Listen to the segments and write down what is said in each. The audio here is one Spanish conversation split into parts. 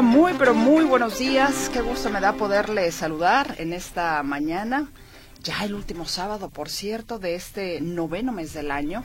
Muy, pero muy buenos días. Qué gusto me da poderle saludar en esta mañana. Ya el último sábado, por cierto, de este noveno mes del año,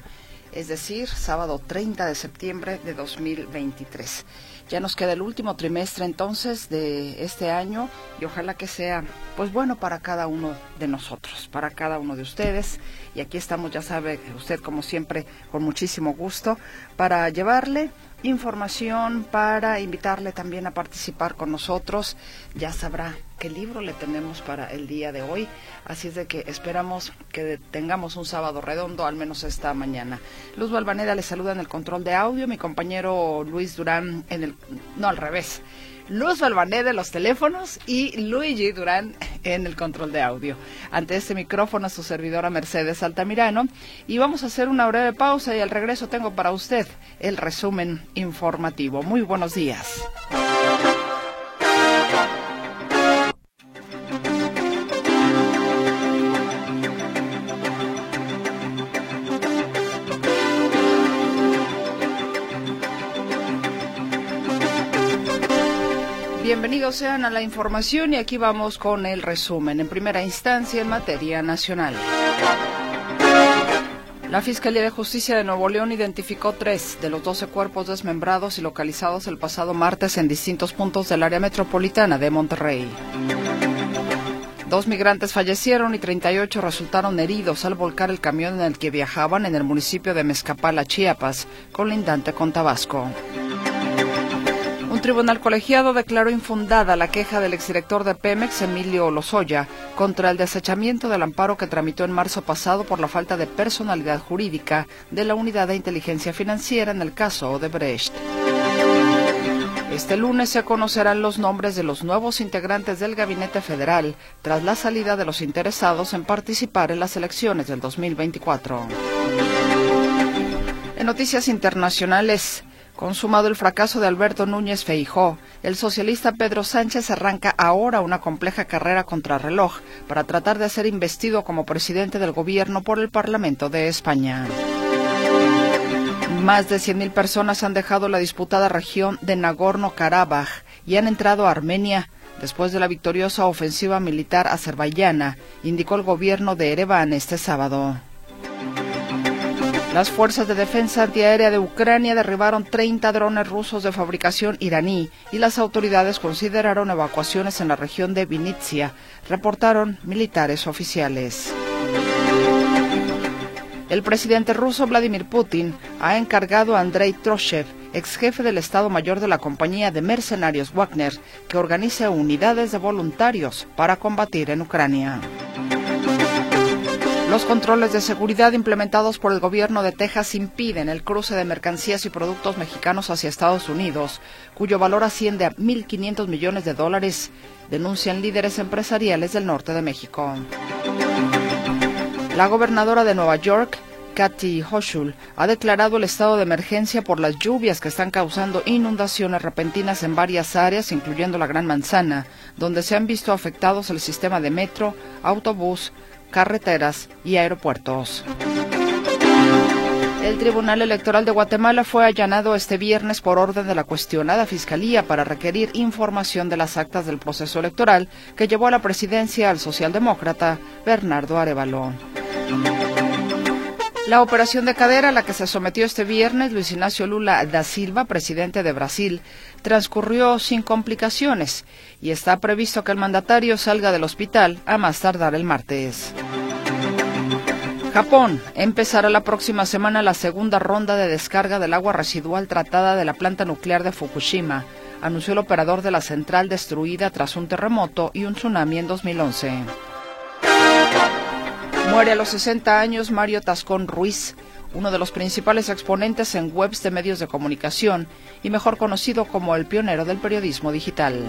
es decir, sábado 30 de septiembre de 2023. Ya nos queda el último trimestre entonces de este año y ojalá que sea pues bueno para cada uno de nosotros, para cada uno de ustedes. Y aquí estamos, ya sabe usted como siempre, con muchísimo gusto para llevarle información para invitarle también a participar con nosotros. Ya sabrá qué libro le tenemos para el día de hoy. Así es de que esperamos que tengamos un sábado redondo, al menos esta mañana. Luz Balvaneda le saluda en el control de audio, mi compañero Luis Durán en el... No, al revés. Luz Balvané de los teléfonos y Luigi Durán en el control de audio. Ante este micrófono, su servidora Mercedes Altamirano. Y vamos a hacer una breve pausa y al regreso tengo para usted el resumen informativo. Muy buenos días. Bienvenidos sean a la información y aquí vamos con el resumen. En primera instancia, en materia nacional. La Fiscalía de Justicia de Nuevo León identificó tres de los doce cuerpos desmembrados y localizados el pasado martes en distintos puntos del área metropolitana de Monterrey. Dos migrantes fallecieron y 38 resultaron heridos al volcar el camión en el que viajaban en el municipio de Mezcapala, Chiapas, colindante con Tabasco. Un tribunal colegiado declaró infundada la queja del exdirector de Pemex, Emilio Lozoya, contra el desechamiento del amparo que tramitó en marzo pasado por la falta de personalidad jurídica de la Unidad de Inteligencia Financiera en el caso Odebrecht. Este lunes se conocerán los nombres de los nuevos integrantes del Gabinete Federal tras la salida de los interesados en participar en las elecciones del 2024. En noticias internacionales, Consumado el fracaso de Alberto Núñez Feijó, el socialista Pedro Sánchez arranca ahora una compleja carrera contra reloj para tratar de ser investido como presidente del gobierno por el Parlamento de España. Más de 100.000 personas han dejado la disputada región de Nagorno-Karabaj y han entrado a Armenia después de la victoriosa ofensiva militar azerbaiyana, indicó el gobierno de Ereván este sábado. Las fuerzas de defensa antiaérea de Ucrania derribaron 30 drones rusos de fabricación iraní y las autoridades consideraron evacuaciones en la región de Vinitsia, reportaron militares oficiales. El presidente ruso Vladimir Putin ha encargado a Andrei Troshev, ex jefe del Estado Mayor de la compañía de mercenarios Wagner, que organice unidades de voluntarios para combatir en Ucrania. Los controles de seguridad implementados por el gobierno de Texas impiden el cruce de mercancías y productos mexicanos hacia Estados Unidos, cuyo valor asciende a 1.500 millones de dólares, denuncian líderes empresariales del norte de México. La gobernadora de Nueva York, Kathy Hochul, ha declarado el estado de emergencia por las lluvias que están causando inundaciones repentinas en varias áreas, incluyendo la Gran Manzana, donde se han visto afectados el sistema de metro, autobús, carreteras y aeropuertos. El Tribunal Electoral de Guatemala fue allanado este viernes por orden de la cuestionada Fiscalía para requerir información de las actas del proceso electoral que llevó a la presidencia al socialdemócrata Bernardo Arevalo. La operación de cadera a la que se sometió este viernes Luis Ignacio Lula da Silva, presidente de Brasil, transcurrió sin complicaciones y está previsto que el mandatario salga del hospital a más tardar el martes. Japón empezará la próxima semana la segunda ronda de descarga del agua residual tratada de la planta nuclear de Fukushima, anunció el operador de la central destruida tras un terremoto y un tsunami en 2011. Muere a los 60 años Mario Tascón Ruiz, uno de los principales exponentes en webs de medios de comunicación y mejor conocido como el pionero del periodismo digital.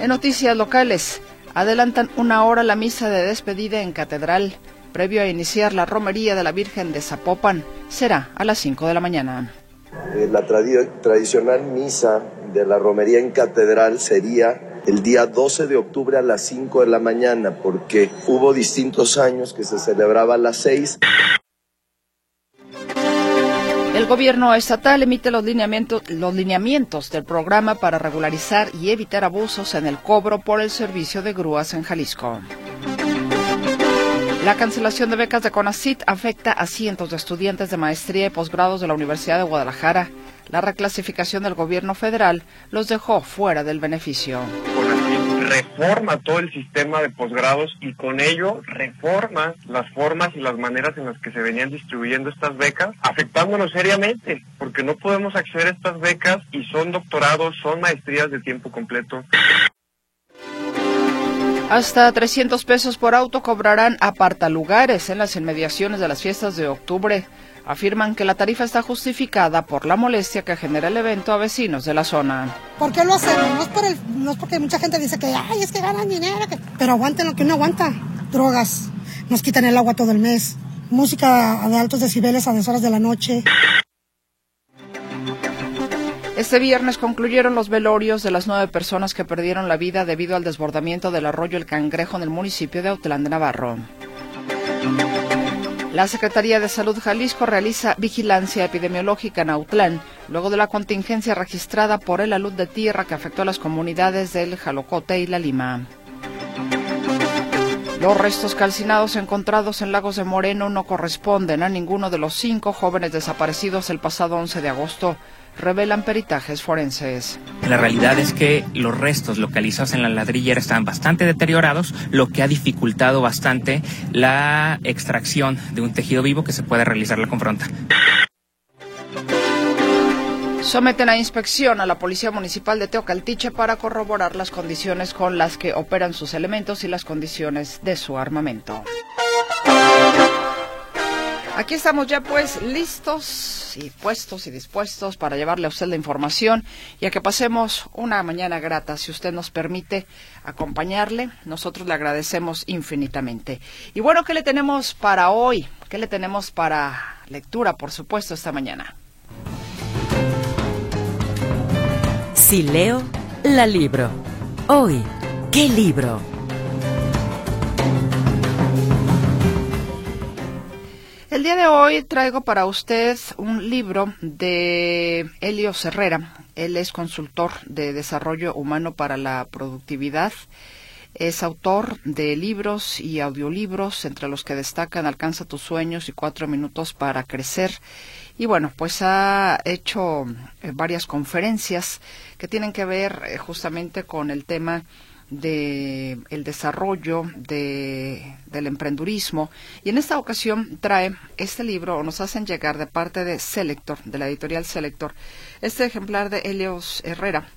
En noticias locales, adelantan una hora la misa de despedida en Catedral, previo a iniciar la romería de la Virgen de Zapopan. Será a las 5 de la mañana. Eh, la tradicional misa de la romería en Catedral sería el día 12 de octubre a las 5 de la mañana, porque hubo distintos años que se celebraba a las 6. El gobierno estatal emite los lineamientos, los lineamientos del programa para regularizar y evitar abusos en el cobro por el servicio de grúas en Jalisco. La cancelación de becas de CONACIT afecta a cientos de estudiantes de maestría y posgrados de la Universidad de Guadalajara. La reclasificación del gobierno federal los dejó fuera del beneficio reforma todo el sistema de posgrados y con ello reforma las formas y las maneras en las que se venían distribuyendo estas becas, afectándonos seriamente, porque no podemos acceder a estas becas y son doctorados, son maestrías de tiempo completo. Hasta 300 pesos por auto cobrarán apartalugares en las inmediaciones de las fiestas de octubre afirman que la tarifa está justificada por la molestia que genera el evento a vecinos de la zona. ¿Por qué lo hacemos? No es, por el, no es porque mucha gente dice que, ay, es que ganan dinero, pero aguanten lo que uno aguanta. Drogas, nos quitan el agua todo el mes, música de altos decibeles a deshoras de la noche. Este viernes concluyeron los velorios de las nueve personas que perdieron la vida debido al desbordamiento del arroyo El Cangrejo en el municipio de Autlán de Navarro. La Secretaría de Salud Jalisco realiza vigilancia epidemiológica en Autlán, luego de la contingencia registrada por el alud de tierra que afectó a las comunidades del Jalocote y La Lima. Los restos calcinados encontrados en Lagos de Moreno no corresponden a ninguno de los cinco jóvenes desaparecidos el pasado 11 de agosto revelan peritajes forenses. La realidad es que los restos localizados en la ladrillera están bastante deteriorados, lo que ha dificultado bastante la extracción de un tejido vivo que se puede realizar la confronta. Someten a inspección a la Policía Municipal de Teocaltiche para corroborar las condiciones con las que operan sus elementos y las condiciones de su armamento. Aquí estamos ya pues listos y puestos y dispuestos para llevarle a usted la información y a que pasemos una mañana grata. Si usted nos permite acompañarle, nosotros le agradecemos infinitamente. Y bueno, ¿qué le tenemos para hoy? ¿Qué le tenemos para lectura, por supuesto, esta mañana? Si leo, la libro. Hoy, ¿qué libro? El día de hoy traigo para usted un libro de Helio Herrera. Él es consultor de desarrollo humano para la productividad. Es autor de libros y audiolibros, entre los que destacan Alcanza tus sueños y Cuatro minutos para crecer. Y bueno, pues ha hecho eh, varias conferencias que tienen que ver eh, justamente con el tema de el desarrollo de, del emprendurismo y en esta ocasión trae este libro o nos hacen llegar de parte de Selector, de la editorial Selector, este ejemplar de Helios Herrera,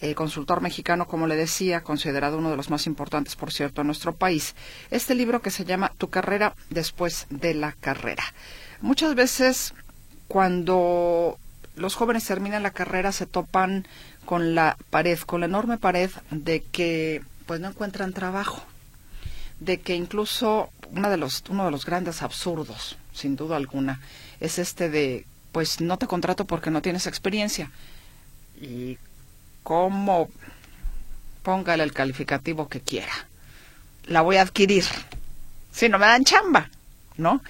eh, consultor mexicano, como le decía, considerado uno de los más importantes, por cierto, en nuestro país. Este libro que se llama Tu carrera después de la carrera. Muchas veces cuando los jóvenes terminan la carrera se topan con la pared, con la enorme pared de que pues no encuentran trabajo, de que incluso uno de los uno de los grandes absurdos, sin duda alguna, es este de pues no te contrato porque no tienes experiencia. Y cómo póngale el calificativo que quiera. La voy a adquirir. Si no me dan chamba, ¿no?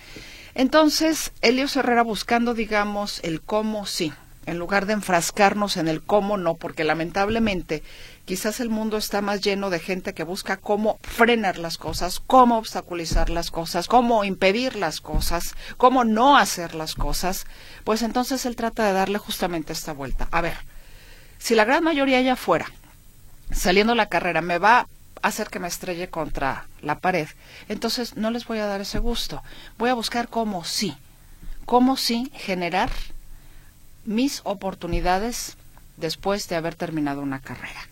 Entonces, Helios Herrera buscando, digamos, el cómo sí en lugar de enfrascarnos en el cómo no, porque lamentablemente quizás el mundo está más lleno de gente que busca cómo frenar las cosas, cómo obstaculizar las cosas, cómo impedir las cosas, cómo no hacer las cosas, pues entonces él trata de darle justamente esta vuelta. A ver, si la gran mayoría allá afuera, saliendo la carrera, me va a hacer que me estrelle contra la pared, entonces no les voy a dar ese gusto. Voy a buscar cómo sí, cómo sí generar mis oportunidades después de haber terminado una carrera.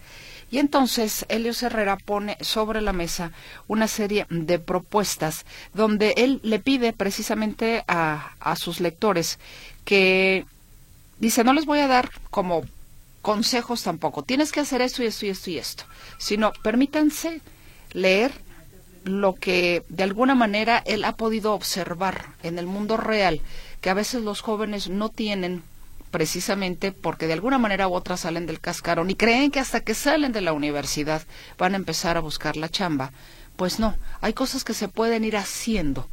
Y entonces Helios Herrera pone sobre la mesa una serie de propuestas donde él le pide precisamente a, a sus lectores que dice, no les voy a dar como consejos tampoco, tienes que hacer esto y esto y esto y esto, sino permítanse leer lo que de alguna manera él ha podido observar en el mundo real, que a veces los jóvenes no tienen precisamente porque de alguna manera u otra salen del cascarón y creen que hasta que salen de la universidad van a empezar a buscar la chamba. Pues no, hay cosas que se pueden ir haciendo,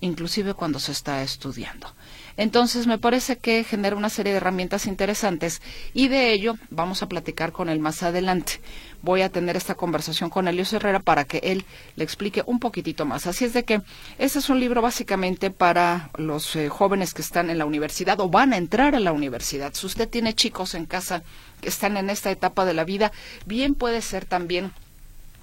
inclusive cuando se está estudiando. Entonces, me parece que genera una serie de herramientas interesantes y de ello vamos a platicar con él más adelante. Voy a tener esta conversación con Elios Herrera para que él le explique un poquitito más. Así es de que este es un libro básicamente para los eh, jóvenes que están en la universidad o van a entrar a la universidad. Si usted tiene chicos en casa que están en esta etapa de la vida, bien puede ser también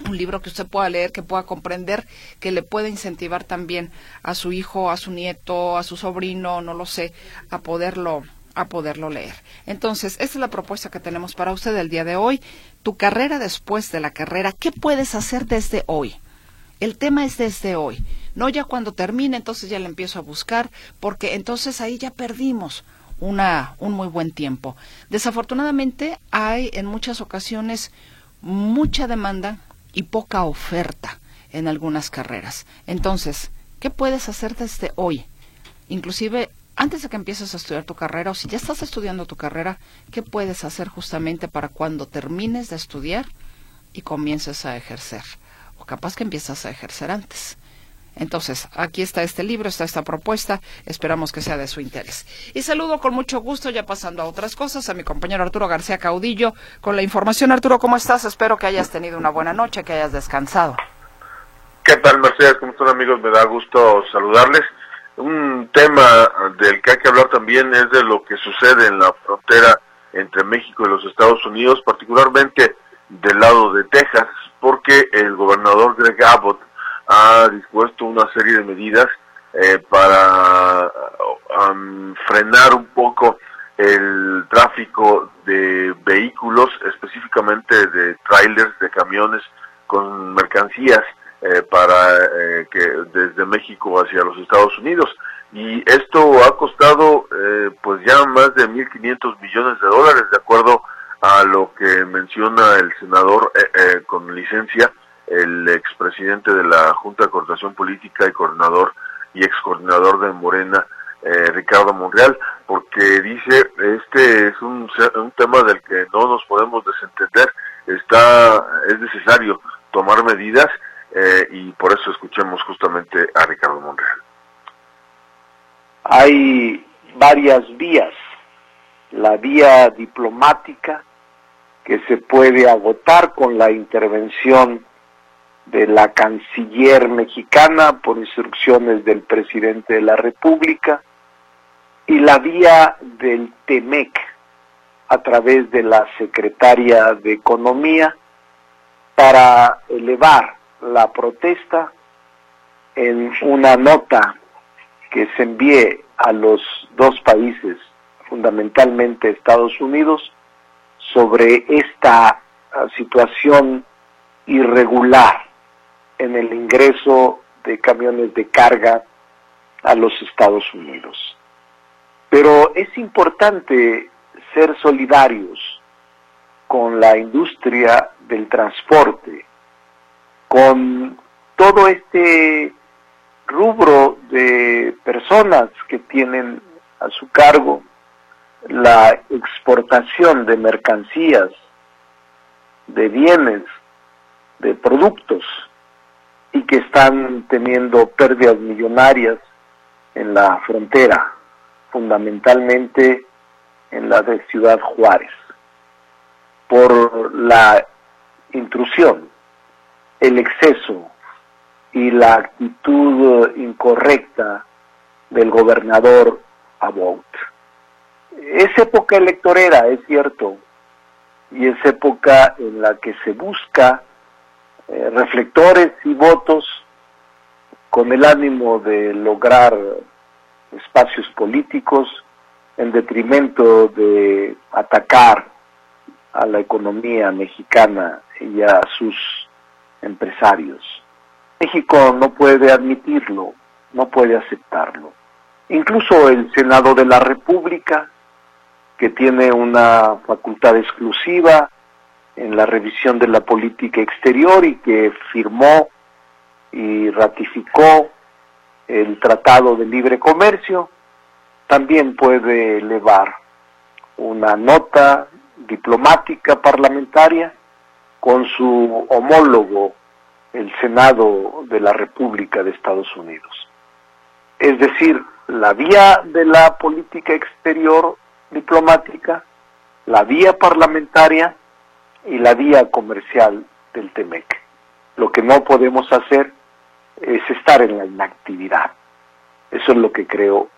un libro que usted pueda leer, que pueda comprender, que le pueda incentivar también a su hijo, a su nieto, a su sobrino, no lo sé, a poderlo a poderlo leer. Entonces, esta es la propuesta que tenemos para usted el día de hoy. Tu carrera después de la carrera, ¿qué puedes hacer desde hoy? El tema es desde hoy, no ya cuando termine, entonces ya le empiezo a buscar, porque entonces ahí ya perdimos una, un muy buen tiempo. Desafortunadamente hay en muchas ocasiones mucha demanda y poca oferta en algunas carreras. Entonces, ¿qué puedes hacer desde hoy? Inclusive antes de que empieces a estudiar tu carrera o si ya estás estudiando tu carrera, ¿qué puedes hacer justamente para cuando termines de estudiar y comiences a ejercer? O capaz que empiezas a ejercer antes. Entonces, aquí está este libro, está esta propuesta, esperamos que sea de su interés. Y saludo con mucho gusto, ya pasando a otras cosas, a mi compañero Arturo García Caudillo con la información. Arturo, ¿cómo estás? Espero que hayas tenido una buena noche, que hayas descansado. ¿Qué tal, Mercedes? ¿Cómo están, amigos? Me da gusto saludarles. Un tema del que hay que hablar también es de lo que sucede en la frontera entre México y los Estados Unidos, particularmente del lado de Texas, porque el gobernador Greg Abbott ha dispuesto una serie de medidas eh, para frenar un poco el tráfico de vehículos, específicamente de trailers, de camiones con mercancías eh, para eh, que desde México hacia los Estados Unidos. Y esto ha costado pues ya más de 1.500 millones de dólares, de acuerdo a lo que menciona el senador con licencia el expresidente de la Junta de Coordinación Política y coordinador y ex coordinador de Morena, eh, Ricardo Monreal, porque dice, este es un, un tema del que no nos podemos desentender, está, es necesario tomar medidas eh, y por eso escuchemos justamente a Ricardo Monreal. Hay varias vías, la vía diplomática que se puede agotar con la intervención de la canciller mexicana por instrucciones del presidente de la República y la vía del TEMEC a través de la secretaria de Economía para elevar la protesta en una nota que se envíe a los dos países, fundamentalmente Estados Unidos, sobre esta situación irregular en el ingreso de camiones de carga a los Estados Unidos. Pero es importante ser solidarios con la industria del transporte, con todo este rubro de personas que tienen a su cargo la exportación de mercancías, de bienes, de productos y que están teniendo pérdidas millonarias en la frontera, fundamentalmente en la de Ciudad Juárez, por la intrusión, el exceso y la actitud incorrecta del gobernador Abbott. Es época electorera, es cierto, y es época en la que se busca eh, reflectores y votos con el ánimo de lograr espacios políticos en detrimento de atacar a la economía mexicana y a sus empresarios. México no puede admitirlo, no puede aceptarlo. Incluso el Senado de la República, que tiene una facultad exclusiva en la revisión de la política exterior y que firmó y ratificó el Tratado de Libre Comercio, también puede elevar una nota diplomática parlamentaria con su homólogo, el Senado de la República de Estados Unidos. Es decir, la vía de la política exterior diplomática, la vía parlamentaria y la vía comercial del TEMEC. Lo que no podemos hacer es estar en la inactividad. Eso es lo que creo.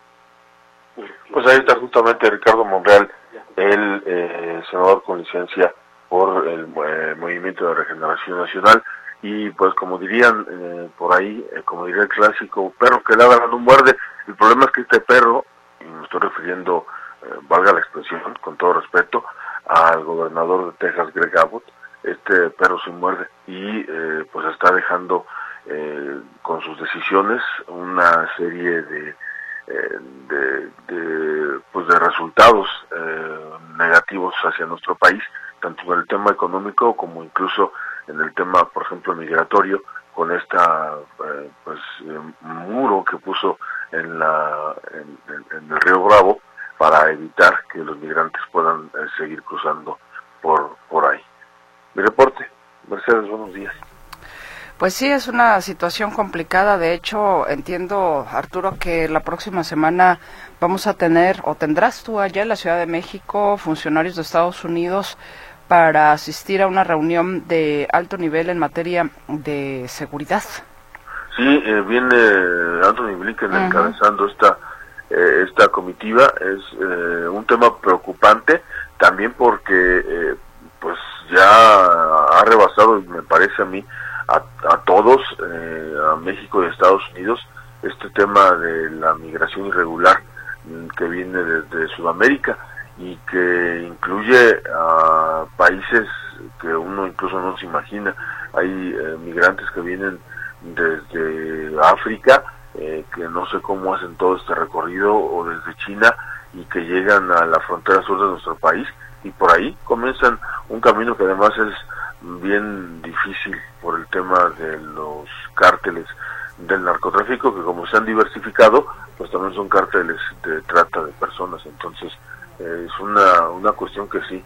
Pues ahí está justamente Ricardo Monreal, el eh, senador con licencia por el eh, Movimiento de Regeneración Nacional. Y pues como dirían eh, por ahí, como diría el clásico, perro que ladra no muerde. El problema es que este perro, y me estoy refiriendo, valga la expresión, con todo respeto, al gobernador de Texas, Greg Abbott, este perro se muerde y pues está dejando eh, con sus decisiones una serie de, eh, de, pues de resultados eh, negativos hacia nuestro país, tanto en el tema económico como incluso en el tema, por ejemplo, migratorio, con esta pues muro que puso en la en, el río Bravo para evitar que los migrantes puedan seguir cruzando por por ahí. Mi reporte. Mercedes, buenos días. Pues sí, es una situación complicada. De hecho, entiendo, Arturo, que la próxima semana vamos a tener, o tendrás tú allá en la Ciudad de México, funcionarios de Estados Unidos para asistir a una reunión de alto nivel en materia de seguridad. Sí, eh, viene Anthony Blinken encabezando esta, eh, esta comitiva. Es eh, un tema preocupante también porque pues ya ha rebasado, me parece a mí, a, todos, eh, a México y a Estados Unidos, este tema de la migración irregular mm, que viene desde Sudamérica y que incluye a países que uno incluso no se imagina. Hay eh, migrantes que vienen desde África, eh, que no sé cómo hacen todo este recorrido, o desde China, y que llegan a la frontera sur de nuestro país, y por ahí comienzan un camino que además es bien difícil por el tema de los cárteles del narcotráfico, que como se han diversificado, pues también son cárteles de trata de personas. Entonces, eh, es una, una cuestión que sí,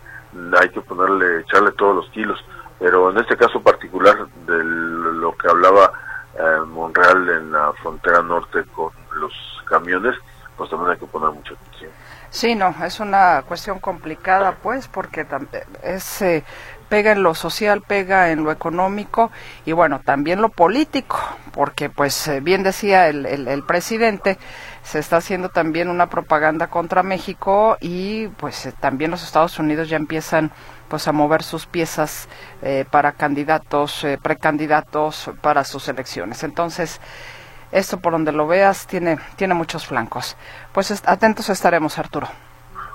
hay que ponerle, echarle todos los kilos. Pero en este caso particular de lo que hablaba eh, Monreal en la frontera norte con los camiones, pues también hay que poner mucha atención. Sí, no, es una cuestión complicada, pues, porque es eh, pega en lo social, pega en lo económico y bueno, también lo político, porque pues eh, bien decía el, el, presidente, se está haciendo también una propaganda contra México y pues eh, también los Estados Unidos ya empiezan pues a mover sus piezas eh, para candidatos, precandidatos para sus elecciones. Entonces, esto por donde lo veas tiene, tiene muchos flancos. Pues atentos estaremos, Arturo.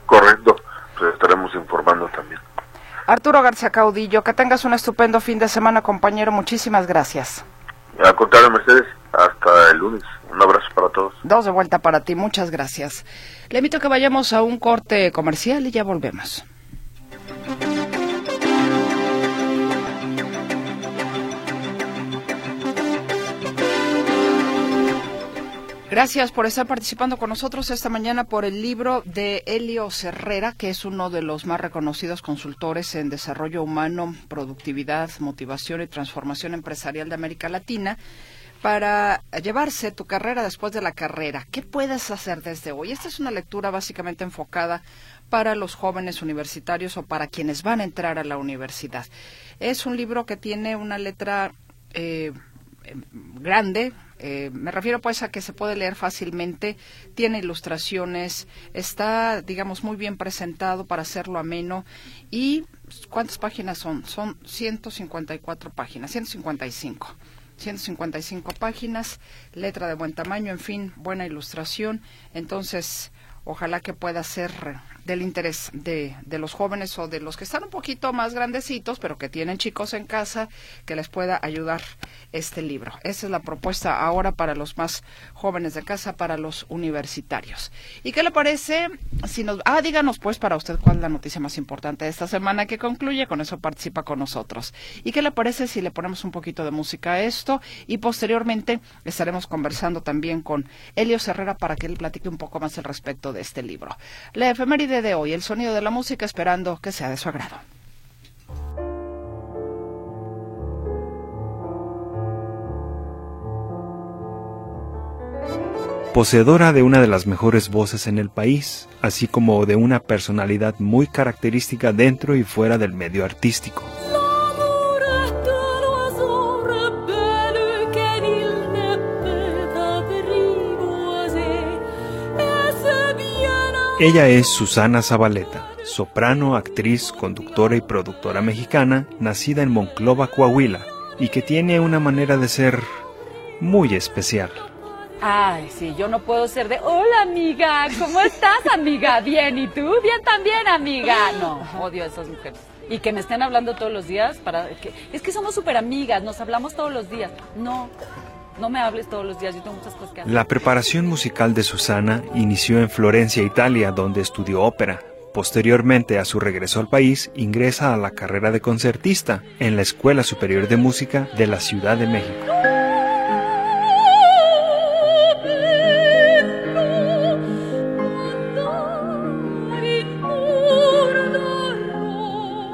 Correcto, pues estaremos informando también. Arturo García Caudillo, que tengas un estupendo fin de semana, compañero. Muchísimas gracias. A contrario, Mercedes, hasta el lunes. Un abrazo para todos. Dos de vuelta para ti, muchas gracias. Le invito a que vayamos a un corte comercial y ya volvemos. Gracias por estar participando con nosotros esta mañana por el libro de Helio Herrera, que es uno de los más reconocidos consultores en desarrollo humano, productividad, motivación y transformación empresarial de América Latina para llevarse tu carrera después de la carrera. ¿Qué puedes hacer desde hoy? Esta es una lectura básicamente enfocada para los jóvenes universitarios o para quienes van a entrar a la universidad. Es un libro que tiene una letra eh, grande, eh, me refiero pues a que se puede leer fácilmente, tiene ilustraciones, está, digamos, muy bien presentado para hacerlo ameno y ¿cuántas páginas son? Son 154 páginas, 155. 155 páginas, letra de buen tamaño, en fin, buena ilustración. Entonces, ojalá que pueda ser del interés de, de, los jóvenes o de los que están un poquito más grandecitos, pero que tienen chicos en casa, que les pueda ayudar este libro. Esa es la propuesta ahora para los más jóvenes de casa, para los universitarios. ¿Y qué le parece si nos... Ah, díganos pues para usted cuál es la noticia más importante de esta semana que concluye, con eso participa con nosotros. ¿Y qué le parece si le ponemos un poquito de música a esto y posteriormente estaremos conversando también con Elio Herrera para que él platique un poco más al respecto de este libro? La efeméride de hoy, el sonido de la música, esperando que sea de su agrado. Poseedora de una de las mejores voces en el país, así como de una personalidad muy característica dentro y fuera del medio artístico. Ella es Susana Zabaleta, soprano, actriz, conductora y productora mexicana, nacida en Monclova, Coahuila, y que tiene una manera de ser muy especial. Ay, sí, yo no puedo ser de, hola amiga, ¿cómo estás amiga? Bien, ¿y tú? Bien también amiga. No, odio a esas mujeres. Y que me estén hablando todos los días para que es que somos súper amigas, nos hablamos todos los días. No, no me hables todos los días, yo tengo muchas cosas que hacer. La preparación musical de Susana inició en Florencia, Italia, donde estudió ópera. Posteriormente a su regreso al país, ingresa a la carrera de concertista en la Escuela Superior de Música de la Ciudad de México.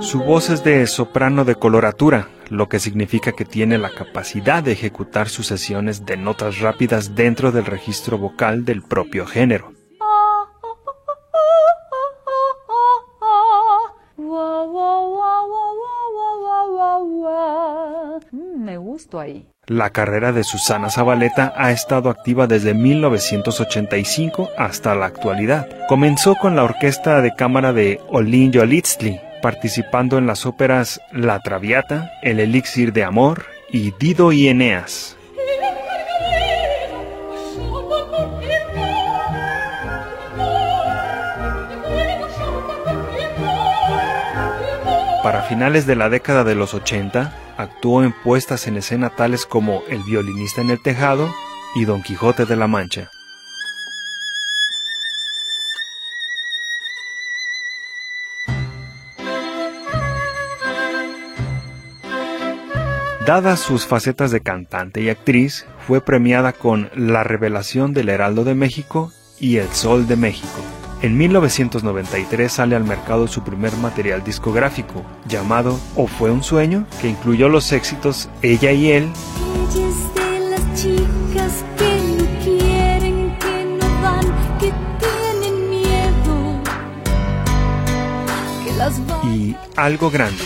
Su voz es de soprano de coloratura, lo que significa que tiene la capacidad de ejecutar sucesiones de notas rápidas dentro del registro vocal del propio género. Me gusto ahí. La carrera de Susana Zabaleta ha estado activa desde 1985 hasta la actualidad. Comenzó con la orquesta de cámara de Olin Yolitzli, participando en las óperas La Traviata, El Elixir de Amor y Dido y Eneas. Para finales de la década de los 80, actuó en puestas en escena tales como El violinista en el tejado y Don Quijote de la Mancha. Dadas sus facetas de cantante y actriz, fue premiada con La Revelación del Heraldo de México y El Sol de México. En 1993 sale al mercado su primer material discográfico, llamado O fue un sueño, que incluyó los éxitos Ella y él, y Algo Grande.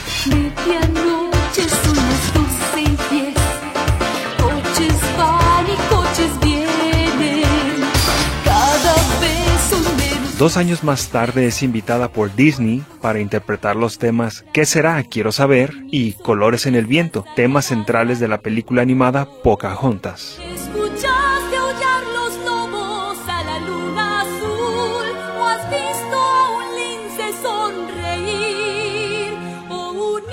Dos años más tarde es invitada por Disney para interpretar los temas ¿Qué será? Quiero saber y Colores en el viento, temas centrales de la película animada Pocahontas.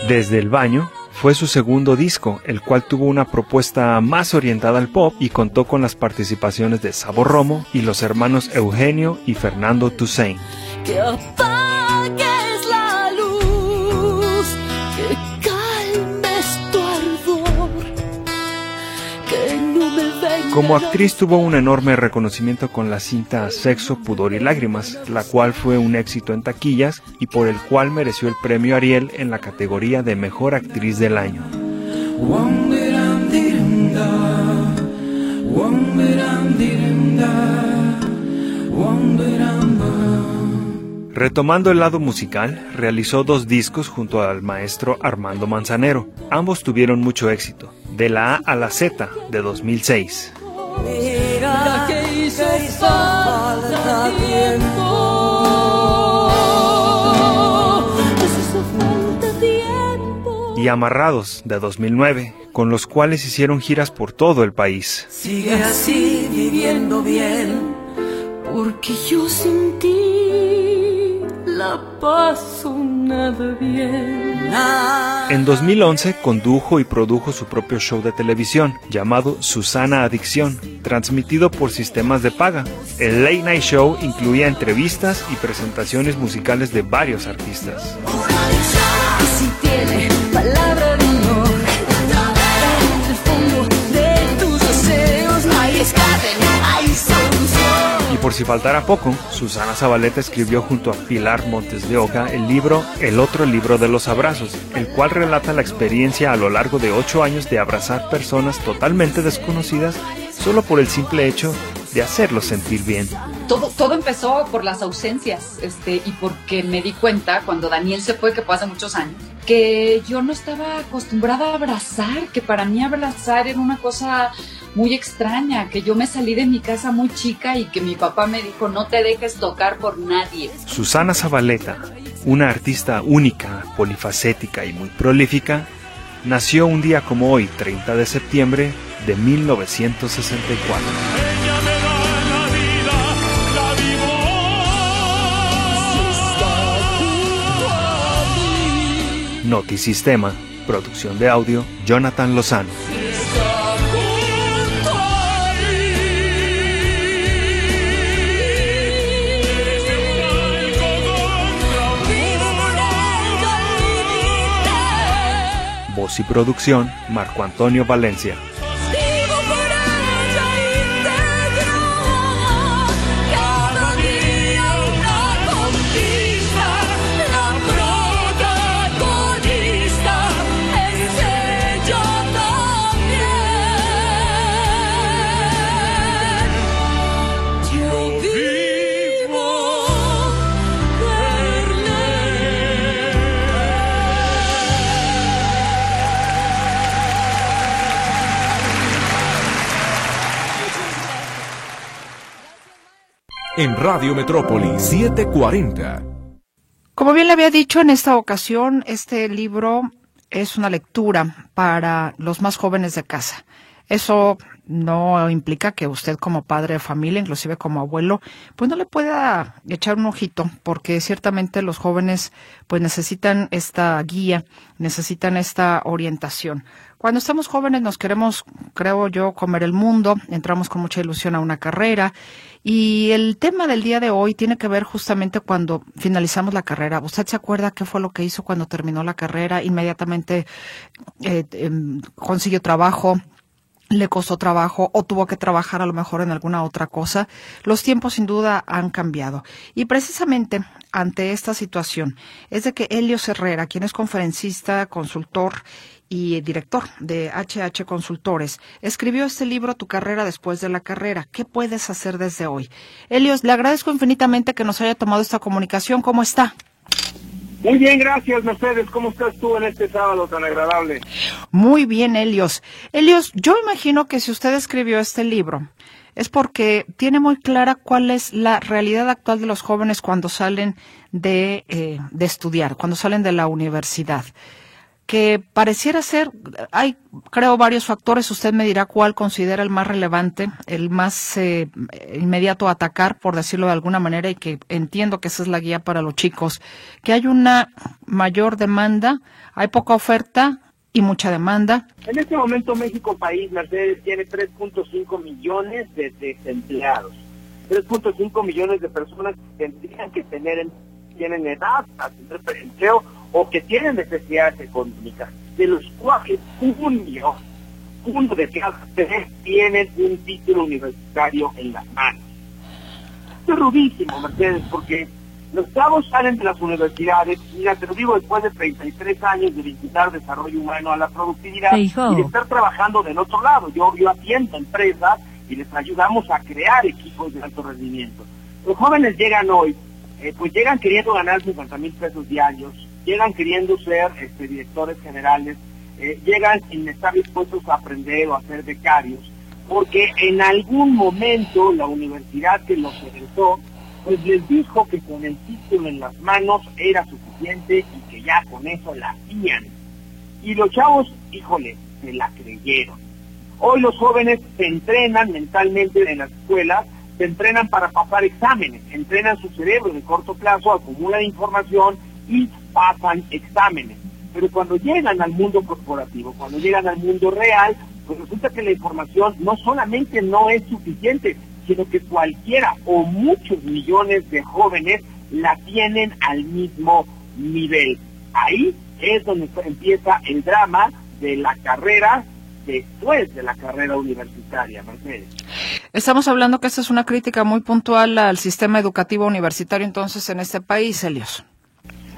Desde el baño, fue su segundo disco, el cual tuvo una propuesta más orientada al pop y contó con las participaciones de Sabo Romo y los hermanos Eugenio y Fernando Toussaint. Como actriz tuvo un enorme reconocimiento con la cinta Sexo, Pudor y Lágrimas, la cual fue un éxito en taquillas y por el cual mereció el premio Ariel en la categoría de Mejor Actriz del Año. Retomando el lado musical, realizó dos discos junto al maestro Armando Manzanero. Ambos tuvieron mucho éxito. De la A a la Z, de 2006. Y Amarrados, de 2009, con los cuales hicieron giras por todo el país. Sigue así viviendo bien porque yo sin ti la paso nada bien. En 2011 condujo y produjo su propio show de televisión llamado Susana Adicción, transmitido por sistemas de paga. El Late Night Show incluía entrevistas y presentaciones musicales de varios artistas. Y si tiene por si faltara poco, Susana Zabaleta escribió junto a Pilar Montes de Oca el libro El otro libro de los abrazos, el cual relata la experiencia a lo largo de ocho años de abrazar personas totalmente desconocidas solo por el simple hecho de hacerlos sentir bien. Todo, todo empezó por las ausencias, este, y porque me di cuenta cuando Daniel se fue, que fue hace muchos años, que yo no estaba acostumbrada a abrazar, que para mí abrazar era una cosa muy extraña, que yo me salí de mi casa muy chica y que mi papá me dijo no te dejes tocar por nadie. Susana Zabaleta, una artista única, polifacética y muy prolífica, nació un día como hoy, 30 de septiembre de 1964. Notisistema, producción de audio, Jonathan Lozano. Voz y producción, Marco Antonio Valencia. En Radio Metrópoli 740. Como bien le había dicho, en esta ocasión este libro es una lectura para los más jóvenes de casa. Eso no implica que usted como padre de familia, inclusive como abuelo, pues no le pueda echar un ojito, porque ciertamente los jóvenes pues necesitan esta guía, necesitan esta orientación. Cuando estamos jóvenes nos queremos, creo yo, comer el mundo, entramos con mucha ilusión a una carrera y el tema del día de hoy tiene que ver justamente cuando finalizamos la carrera. ¿Usted se acuerda qué fue lo que hizo cuando terminó la carrera? Inmediatamente eh, em, consiguió trabajo, le costó trabajo o tuvo que trabajar a lo mejor en alguna otra cosa. Los tiempos sin duda han cambiado. Y precisamente ante esta situación es de que Helios Herrera, quien es conferencista, consultor y director de HH Consultores, escribió este libro Tu carrera después de la carrera. ¿Qué puedes hacer desde hoy? Helios, le agradezco infinitamente que nos haya tomado esta comunicación. ¿Cómo está? Muy bien, gracias Mercedes. ¿Cómo estás tú en este sábado tan agradable? Muy bien, Helios. Helios, yo imagino que si usted escribió este libro es porque tiene muy clara cuál es la realidad actual de los jóvenes cuando salen de, eh, de estudiar, cuando salen de la universidad. Que pareciera ser, hay creo varios factores, usted me dirá cuál considera el más relevante, el más eh, inmediato a atacar, por decirlo de alguna manera, y que entiendo que esa es la guía para los chicos, que hay una mayor demanda, hay poca oferta y mucha demanda. En este momento México país, Mercedes, tiene 3.5 millones de desempleados. 3.5 millones de personas que tendrían que tener, tienen edad a tener empleo o que tienen necesidades económicas, de los cuales un millón, uno de cada tres tienen un título universitario en las manos. Esto es rudísimo, Mercedes, porque los chavos salen de las universidades, mira, te lo digo después de 33 años de vincular desarrollo humano a la productividad y de estar trabajando del otro lado. Yo, yo atiendo empresas y les ayudamos a crear equipos de alto rendimiento. Los jóvenes llegan hoy, eh, pues llegan queriendo ganar 50 mil pesos diarios, llegan queriendo ser este, directores generales, eh, llegan sin estar dispuestos a aprender o a ser becarios, porque en algún momento la universidad que los egresó, pues les dijo que con el título en las manos era suficiente y que ya con eso la hacían. Y los chavos, híjole, se la creyeron. Hoy los jóvenes se entrenan mentalmente en las escuelas se entrenan para pasar exámenes, entrenan su cerebro de corto plazo, acumulan información y pasan exámenes. Pero cuando llegan al mundo corporativo, cuando llegan al mundo real, pues resulta que la información no solamente no es suficiente, sino que cualquiera o muchos millones de jóvenes la tienen al mismo nivel. Ahí es donde empieza el drama de la carrera después de la carrera universitaria, Mercedes. Estamos hablando que esta es una crítica muy puntual al sistema educativo universitario entonces en este país, Elios.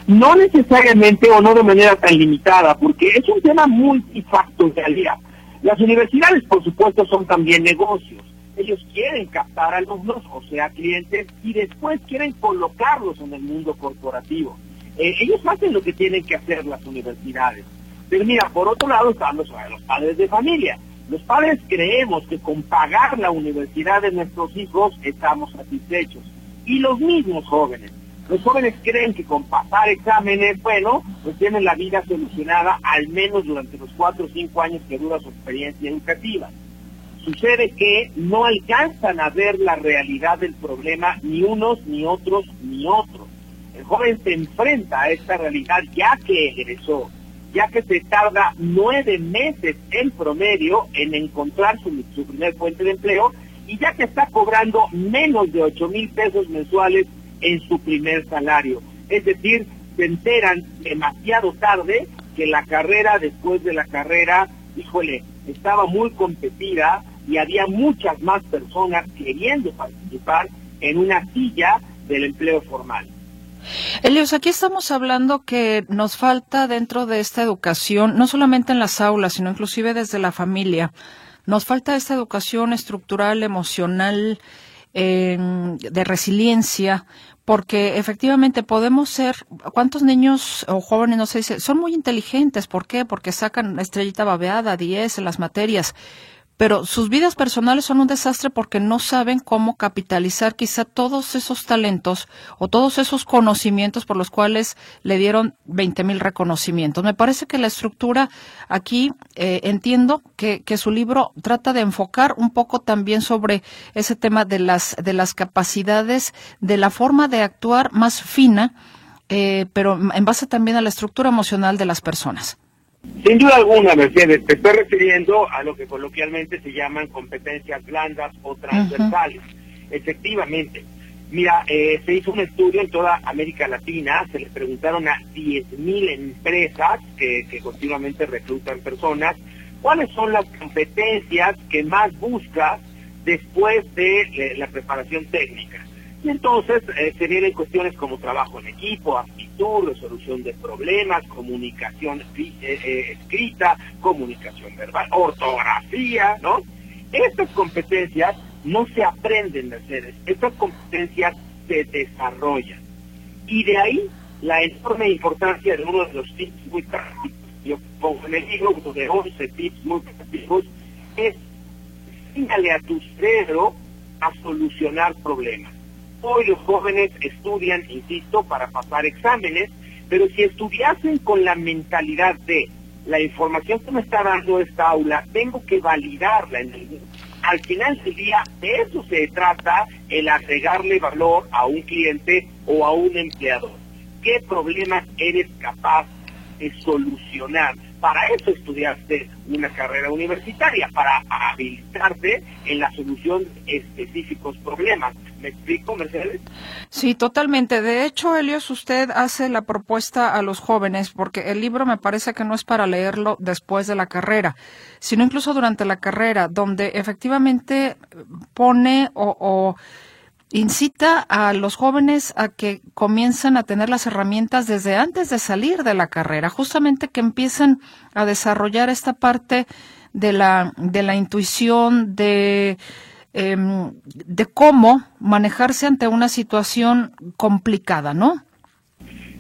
No necesariamente o no de manera tan limitada, porque es un tema multifactorial. Las universidades, por supuesto, son también negocios. Ellos quieren captar alumnos, o sea, clientes, y después quieren colocarlos en el mundo corporativo. Eh, ellos hacen lo que tienen que hacer las universidades. Pero mira, por otro lado están los, los padres de familia. Los padres creemos que con pagar la universidad de nuestros hijos estamos satisfechos. Y los mismos jóvenes. Los jóvenes creen que con pasar exámenes, bueno, pues tienen la vida solucionada al menos durante los cuatro o cinco años que dura su experiencia educativa. Sucede que no alcanzan a ver la realidad del problema ni unos, ni otros, ni otros. El joven se enfrenta a esta realidad ya que egresó, ya que se tarda nueve meses en promedio en encontrar su, su primer fuente de empleo y ya que está cobrando menos de ocho mil pesos mensuales en su primer salario. Es decir, se enteran demasiado tarde que la carrera después de la carrera, híjole, estaba muy competida y había muchas más personas queriendo participar en una silla del empleo formal. Elios, aquí estamos hablando que nos falta dentro de esta educación, no solamente en las aulas, sino inclusive desde la familia, nos falta esta educación estructural, emocional, de resiliencia, porque efectivamente podemos ser, ¿cuántos niños o jóvenes, no sé, son muy inteligentes? ¿Por qué? Porque sacan estrellita babeada, 10 en las materias, pero sus vidas personales son un desastre porque no saben cómo capitalizar quizá todos esos talentos o todos esos conocimientos por los cuales le dieron 20 mil reconocimientos. Me parece que la estructura aquí, eh, entiendo que, que su libro trata de enfocar un poco también sobre ese tema de las, de las capacidades, de la forma de actuar más fina, eh, pero en base también a la estructura emocional de las personas. Sin duda alguna, Mercedes, te estoy refiriendo a lo que coloquialmente se llaman competencias blandas o transversales. Efectivamente. Mira, eh, se hizo un estudio en toda América Latina, se le preguntaron a 10.000 empresas que, que continuamente reclutan personas, cuáles son las competencias que más buscas después de eh, la preparación técnica. Y entonces eh, se vienen cuestiones como trabajo en equipo, actitud, resolución de problemas, comunicación eh, eh, escrita, comunicación verbal, ortografía, ¿no? Estas competencias no se aprenden, Mercedes, estas competencias se desarrollan. Y de ahí la enorme importancia de uno de los tips muy prácticos, yo pongo en el libro de 11 tips muy prácticos, es enséñale a tu cerebro a solucionar problemas Hoy los jóvenes estudian, insisto, para pasar exámenes, pero si estudiasen con la mentalidad de la información que me está dando esta aula, tengo que validarla al final del día de eso se trata el agregarle valor a un cliente o a un empleador. ¿Qué problemas eres capaz de solucionar? Para eso estudiaste una carrera universitaria, para habilitarte en la solución de específicos problemas. ¿Me explico, Mercedes? Sí, totalmente. De hecho, Elios, usted hace la propuesta a los jóvenes, porque el libro me parece que no es para leerlo después de la carrera, sino incluso durante la carrera, donde efectivamente pone o, o incita a los jóvenes a que comiencen a tener las herramientas desde antes de salir de la carrera, justamente que empiecen a desarrollar esta parte de la, de la intuición, de, em, de cómo manejarse ante una situación complicada, ¿no?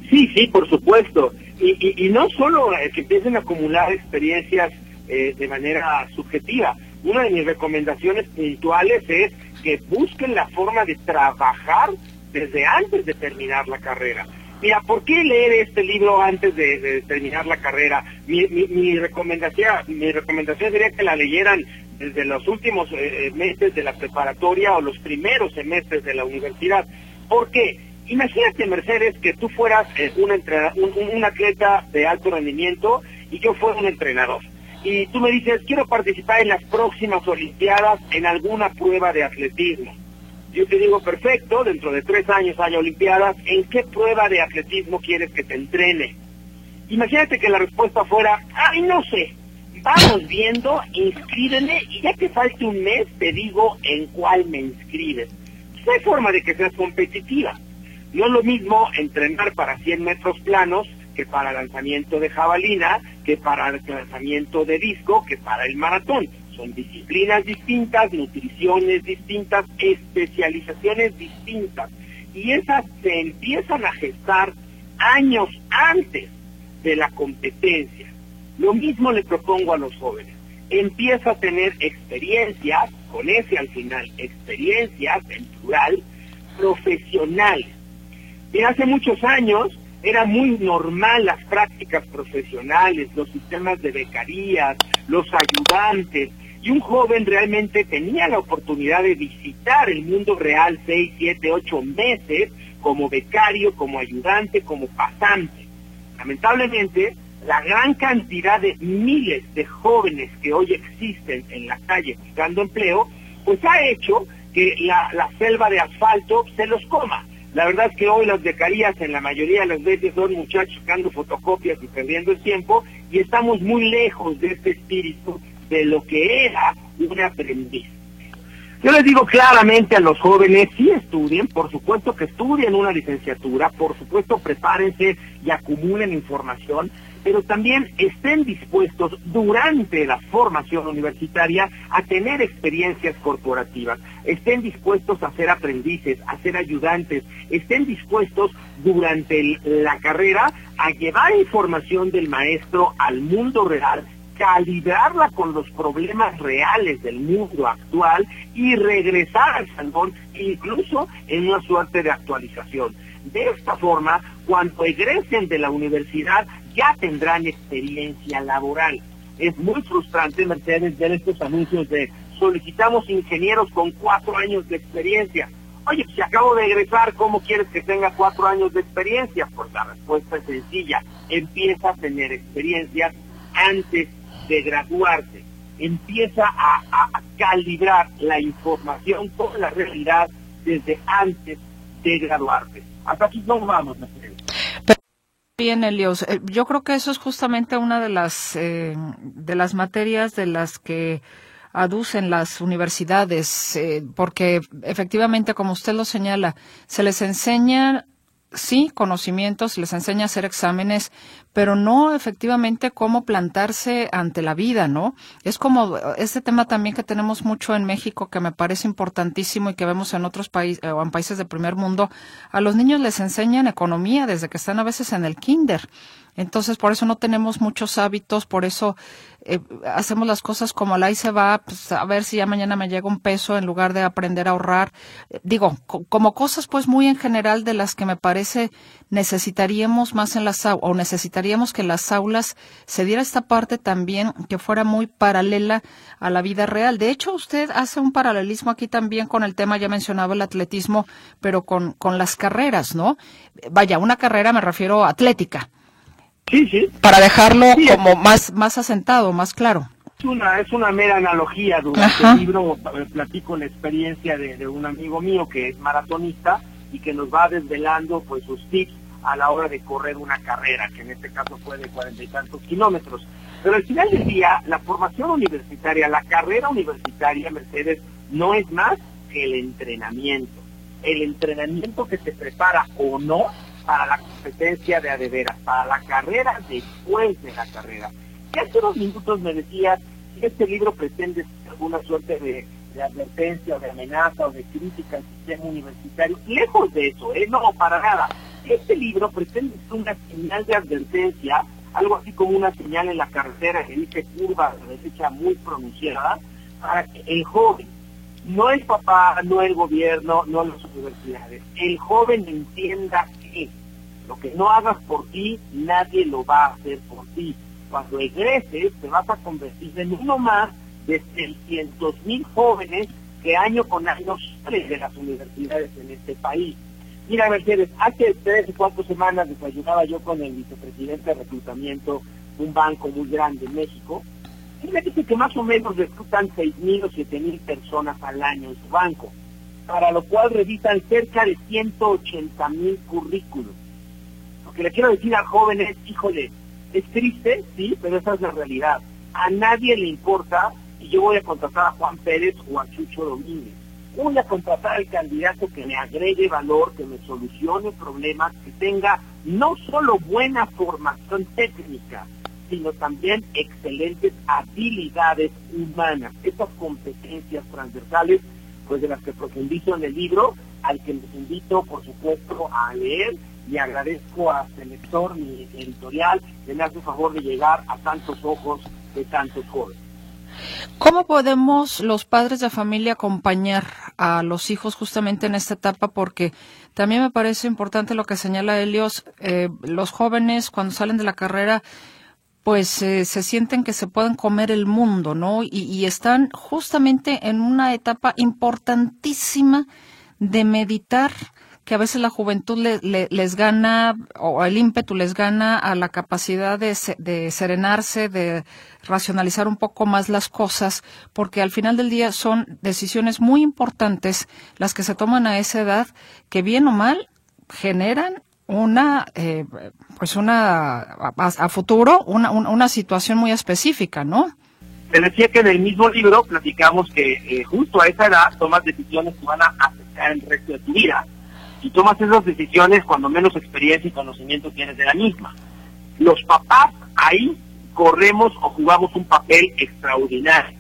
Sí, sí, por supuesto. Y, y, no solo eh, que empiecen a acumular experiencias eh, de manera subjetiva. Una de mis recomendaciones puntuales es que busquen la forma de trabajar desde antes de terminar la carrera. Mira, ¿por qué leer este libro antes de, terminar la carrera? Mi, recomendación, mi recomendación sería que la leyeran desde los últimos eh, meses de la preparatoria o los primeros semestres de la universidad. ¿Por qué? Imagínate, Mercedes, que tú fueras eh, un atleta de alto rendimiento y yo fuera un entrenador. Y tú me dices, quiero participar en las próximas Olimpiadas en alguna prueba de atletismo. Yo te digo, perfecto, dentro de tres años hay Olimpiadas, ¿en qué prueba de atletismo quieres que te entrene? Imagínate que la respuesta fuera, ay, no sé, vamos viendo, inscríbeme y ya que falte un mes te digo en cuál me inscribes. No hay forma de que seas competitiva. No es lo mismo entrenar para 100 metros planos que para lanzamiento de jabalina, que para lanzamiento de disco, que para el maratón. Son disciplinas distintas, nutriciones distintas, especializaciones distintas. Y esas se empiezan a gestar años antes de la competencia. Lo mismo le propongo a los jóvenes. Empieza a tener experiencias, con ese al final, experiencias en plural, profesionales. Y hace muchos años era muy normal las prácticas profesionales, los sistemas de becarías, los ayudantes, y un joven realmente tenía la oportunidad de visitar el mundo real seis, siete, ocho meses como becario, como ayudante, como pasante. Lamentablemente, la gran cantidad de miles de jóvenes que hoy existen en la calle buscando empleo, pues ha hecho que la, la selva de asfalto se los coma. La verdad es que hoy las becarías en la mayoría de las veces son muchachos sacando fotocopias y perdiendo el tiempo y estamos muy lejos de este espíritu de lo que era un aprendiz. Yo les digo claramente a los jóvenes, sí estudien, por supuesto que estudien una licenciatura, por supuesto prepárense y acumulen información, pero también estén dispuestos durante la formación universitaria a tener experiencias corporativas, estén dispuestos a ser aprendices, a ser ayudantes, estén dispuestos durante la carrera a llevar información del maestro al mundo real calibrarla con los problemas reales del mundo actual y regresar al salón incluso en una suerte de actualización. De esta forma, cuando egresen de la universidad ya tendrán experiencia laboral. Es muy frustrante, Mercedes, ver estos anuncios de solicitamos ingenieros con cuatro años de experiencia. Oye, si acabo de egresar, ¿cómo quieres que tenga cuatro años de experiencia? Pues la respuesta es sencilla. Empieza a tener experiencia antes de graduarse. Empieza a, a- calibrar la información con la realidad desde antes de graduarse. Hasta aquí no vamos, Mercedes. Bien, Elios. Eh, Yo creo que eso es justamente una de las eh, de las materias de las que aducen las universidades, eh, porque efectivamente, como usted lo señala, se les enseña sí conocimientos, les enseña a hacer exámenes, pero no efectivamente cómo plantarse ante la vida, ¿no? Es como eh, este tema también que tenemos mucho en México que me parece importantísimo y que vemos en otros países o en países del primer mundo. A los niños les enseñan economía desde que están a veces en el kinder. Entonces, por eso no tenemos muchos hábitos, por eso eh, hacemos las cosas como la y se va, pues, a ver si ya mañana me llega un peso en lugar de aprender a ahorrar. Eh, digo, co- como cosas pues muy en general de las que me parece necesitaríamos más en las aulas, o necesitaríamos que las aulas se diera esta parte también que fuera muy paralela a la vida real. De hecho, usted hace un paralelismo aquí también con el tema, ya mencionaba el atletismo, pero con, con las carreras, ¿no? Vaya, una carrera me refiero a atlética. Sí, sí. Para dejarlo como más, más asentado, más claro. Es una, es una mera analogía. Durante Ajá. el libro platico la experiencia de, de un amigo mío que es maratonista y que nos va desvelando pues sus tips a la hora de correr una carrera, que en este caso fue de cuarenta y tantos kilómetros. Pero al final del día, la formación universitaria, la carrera universitaria, Mercedes, no es más que el entrenamiento. El entrenamiento que te prepara o no para la competencia de a de veras, para la carrera después de la carrera. Y hace unos minutos me decías que este libro pretende alguna suerte de, de advertencia o de amenaza o de crítica al sistema universitario. Lejos de eso, ¿eh? No, para nada. Este libro pretende ser una señal de advertencia, algo así como una señal en la carretera que dice curva de derecha muy pronunciada, para que el joven, no el papá, no el gobierno, no las universidades, el joven entienda que lo que no hagas por ti, nadie lo va a hacer por ti. Cuando egreses, te vas a convertir en uno más de 600 mil jóvenes que año con año salen de las universidades en este país. Mira, Mercedes, hace tres o cuatro semanas desayunaba yo con el vicepresidente de reclutamiento un banco muy grande en México. Y me dice que más o menos reclutan 6 mil o 7 mil personas al año en su banco, para lo cual revisan cerca de 180 mil currículos. Lo que le quiero decir a jóvenes, híjole, es triste, sí, pero esa es la realidad. A nadie le importa si yo voy a contratar a Juan Pérez o a Chucho Domínguez. Voy a contratar al candidato que me agregue valor, que me solucione problemas, que tenga no solo buena formación técnica, sino también excelentes habilidades humanas, esas competencias transversales, pues de las que profundizo en el libro, al que les invito, por supuesto, a leer y agradezco a este lector, mi editorial, que me hace favor de llegar a tantos ojos de tantos jóvenes. ¿Cómo podemos los padres de familia acompañar a los hijos justamente en esta etapa? Porque también me parece importante lo que señala Helios, eh, los jóvenes cuando salen de la carrera pues eh, se sienten que se pueden comer el mundo, ¿no? Y, y están justamente en una etapa importantísima de meditar que a veces la juventud le- le- les gana o el ímpetu les gana a la capacidad de, de serenarse, de racionalizar un poco más las cosas, porque al final del día son decisiones muy importantes las que se toman a esa edad que bien o mal generan una eh, pues una a, futuro una, una, una situación muy específica, ¿no? Te decía que en el mismo libro platicamos que eh, justo a esa edad tomas decisiones que van a afectar el resto de tu vida. Y tomas esas decisiones cuando menos experiencia y conocimiento tienes de la misma. Los papás ahí corremos o jugamos un papel extraordinario.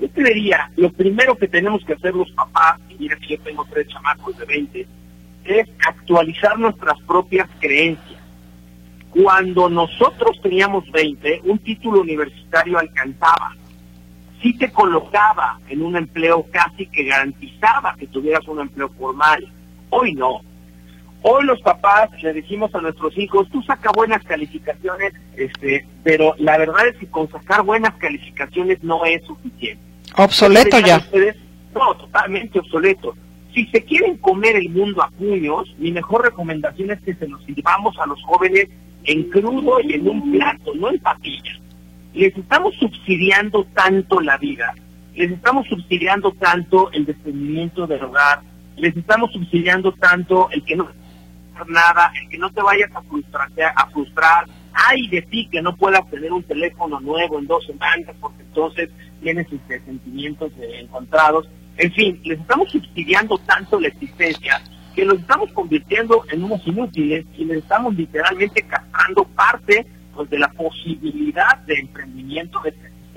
Yo te diría, lo primero que tenemos que hacer los papás, y mira que yo tengo tres chamacos de 20, es actualizar nuestras propias creencias. Cuando nosotros teníamos 20, un título universitario alcanzaba. Sí te colocaba en un empleo casi que garantizaba que tuvieras un empleo formal. Hoy no. Hoy los papás le decimos a nuestros hijos, tú saca buenas calificaciones, este, pero la verdad es que con sacar buenas calificaciones no es suficiente. Obsoleto ya. Ustedes, no, totalmente obsoleto. Si se quieren comer el mundo a puños, mi mejor recomendación es que se los sirvamos a los jóvenes en crudo y en un plato, no en papillas. Les estamos subsidiando tanto la vida, les estamos subsidiando tanto el desprendimiento del hogar, les estamos subsidiando tanto el que no nada, el que no te vayas a frustrar, ay de ti que no puedas tener un teléfono nuevo en dos semanas porque entonces tienes este, sentimientos encontrados. En fin, les estamos subsidiando tanto la existencia que los estamos convirtiendo en unos inútiles y les estamos literalmente castrando parte pues, de la posibilidad de emprendimiento.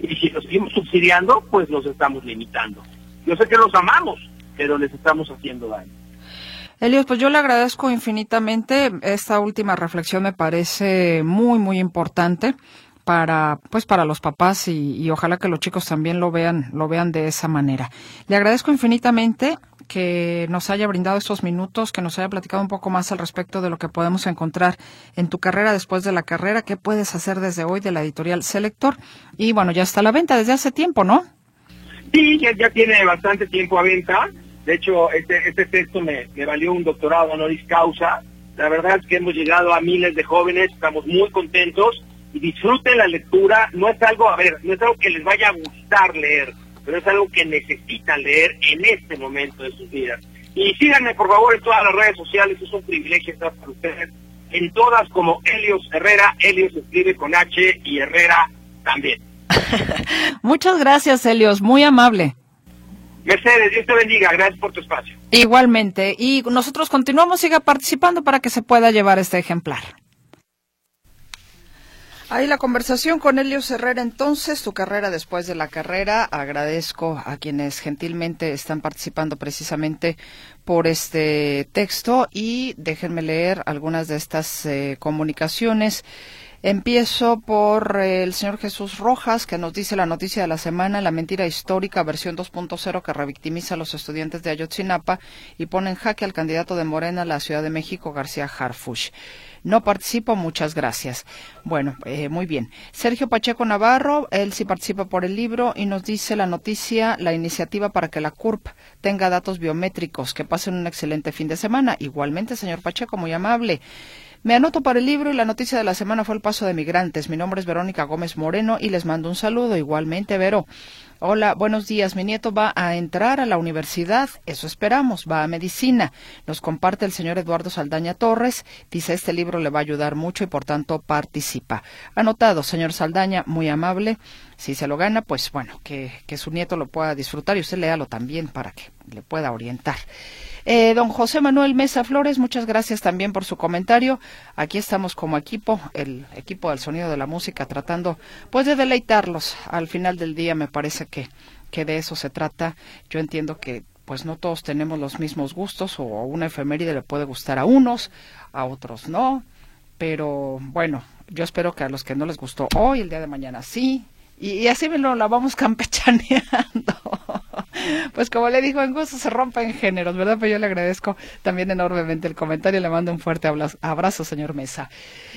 y si los seguimos subsidiando, pues los estamos limitando. Yo sé que los amamos, pero les estamos haciendo daño. Elios, pues yo le agradezco infinitamente. Esta última reflexión me parece muy, muy importante para, pues para los papás y, ojalá que los chicos también lo vean, lo vean de esa manera. Le agradezco infinitamente que nos haya brindado estos minutos, que nos haya platicado un poco más al respecto de lo que podemos encontrar en tu carrera después de la carrera, qué puedes hacer desde hoy de la editorial Selector. Y bueno, ya está a la venta desde hace tiempo, ¿no? Sí, ya, ya tiene bastante tiempo a venta. De hecho, este, este texto me, me valió un doctorado honoris causa. La verdad es que hemos llegado a miles de jóvenes, estamos muy contentos disfruten la lectura. No es algo, a ver, no es algo que les vaya a gustar leer, pero es algo que necesitan leer en este momento de sus vidas. Y síganme, por favor, en todas las redes sociales, es un privilegio estar para ustedes. En todas como Helios Herrera, Helios escribe con H y Herrera también. Muchas gracias, Elios, muy amable. Mercedes, Dios te bendiga, gracias por tu espacio. Igualmente. Y nosotros continuamos, siga participando para que se pueda llevar este ejemplar. Ahí la conversación con Helios Herrera. Entonces, tu carrera después de la carrera. Agradezco a quienes gentilmente están participando precisamente por este texto y déjenme leer algunas de estas eh, comunicaciones. Empiezo por eh, el señor Jesús Rojas, que nos dice la noticia de la semana, la mentira histórica versión 2.0 que revictimiza a los estudiantes de Ayotzinapa y pone en jaque al candidato de Morena a la Ciudad de México, García Harfush. No participo, muchas gracias. Bueno, eh, muy bien. Sergio Pacheco Navarro, él sí participa por el libro y nos dice la noticia, la iniciativa para que la CURP tenga datos biométricos. Que pasen un excelente fin de semana. Igualmente, señor Pacheco, muy amable. Me anoto para el libro y la noticia de la semana fue el paso de migrantes. Mi nombre es Verónica Gómez Moreno y les mando un saludo. Igualmente, Vero. Hola, buenos días. Mi nieto va a entrar a la universidad, eso esperamos, va a medicina. Nos comparte el señor Eduardo Saldaña Torres. Dice, este libro le va a ayudar mucho y por tanto participa. Anotado, señor Saldaña, muy amable. Si se lo gana, pues bueno, que, que su nieto lo pueda disfrutar y usted léalo también para que le pueda orientar. Eh, don José Manuel Mesa Flores, muchas gracias también por su comentario. Aquí estamos como equipo, el equipo del sonido de la música, tratando pues de deleitarlos. Al final del día me parece que, que de eso se trata. Yo entiendo que pues no todos tenemos los mismos gustos o una efeméride le puede gustar a unos, a otros no. Pero bueno, yo espero que a los que no les gustó hoy, el día de mañana sí, y, así me la vamos campechaneando. pues como le dijo, en gusto se rompen géneros, ¿verdad? Pues yo le agradezco también enormemente el comentario y le mando un fuerte abrazo, señor Mesa.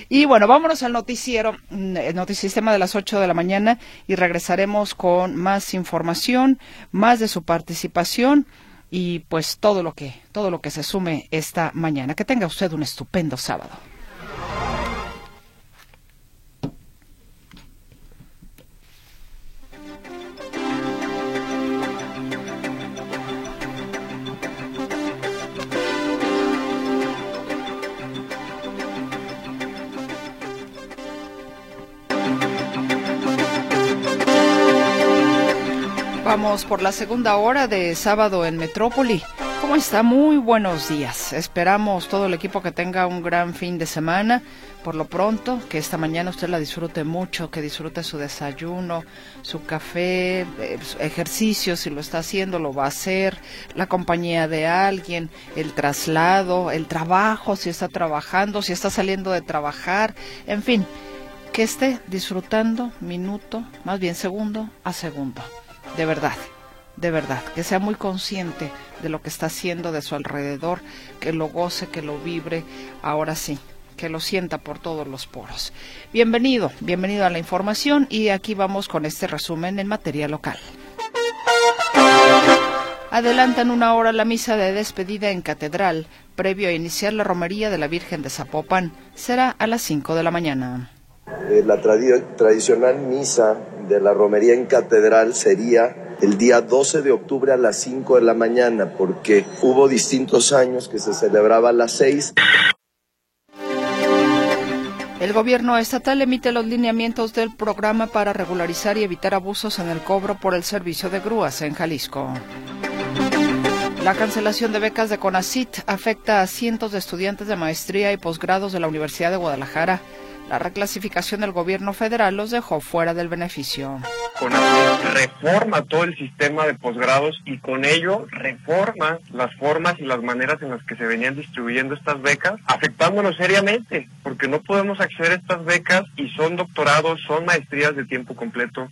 Y bueno, vámonos al noticiero, mm, el noticiero de las 8 de la mañana y regresaremos con más información, más de su participación y pues todo lo que todo lo que se sume esta mañana. Que tenga usted un estupendo sábado. Vamos por la segunda hora de sábado en Metrópoli. ¿Cómo está? Muy buenos días. Esperamos todo el equipo que tenga un gran fin de semana. Por lo pronto, que esta mañana usted la disfrute mucho, que disfrute su desayuno, su café, eh, ejercicio, si lo está haciendo, lo va a hacer, la compañía de alguien, el traslado, el trabajo, si está trabajando, si está saliendo de trabajar, en fin, que esté disfrutando minuto, más bien segundo a segundo de verdad, de verdad, que sea muy consciente de lo que está haciendo de su alrededor, que lo goce, que lo vibre, ahora sí, que lo sienta por todos los poros. Bienvenido, bienvenido a la información y aquí vamos con este resumen en materia local. Adelantan una hora la misa de despedida en Catedral, previo a iniciar la romería de la Virgen de Zapopan. Será a las 5 de la mañana. Eh, la tradicional misa de la romería en catedral sería el día 12 de octubre a las 5 de la mañana, porque hubo distintos años que se celebraba a las 6. El gobierno estatal emite los lineamientos del programa para regularizar y evitar abusos en el cobro por el servicio de grúas en Jalisco. La cancelación de becas de CONACIT afecta a cientos de estudiantes de maestría y posgrados de la Universidad de Guadalajara la reclasificación del gobierno federal los dejó fuera del beneficio. Con reforma todo el sistema de posgrados y con ello reforma las formas y las maneras en las que se venían distribuyendo estas becas, afectándonos seriamente, porque no podemos acceder a estas becas y son doctorados, son maestrías de tiempo completo.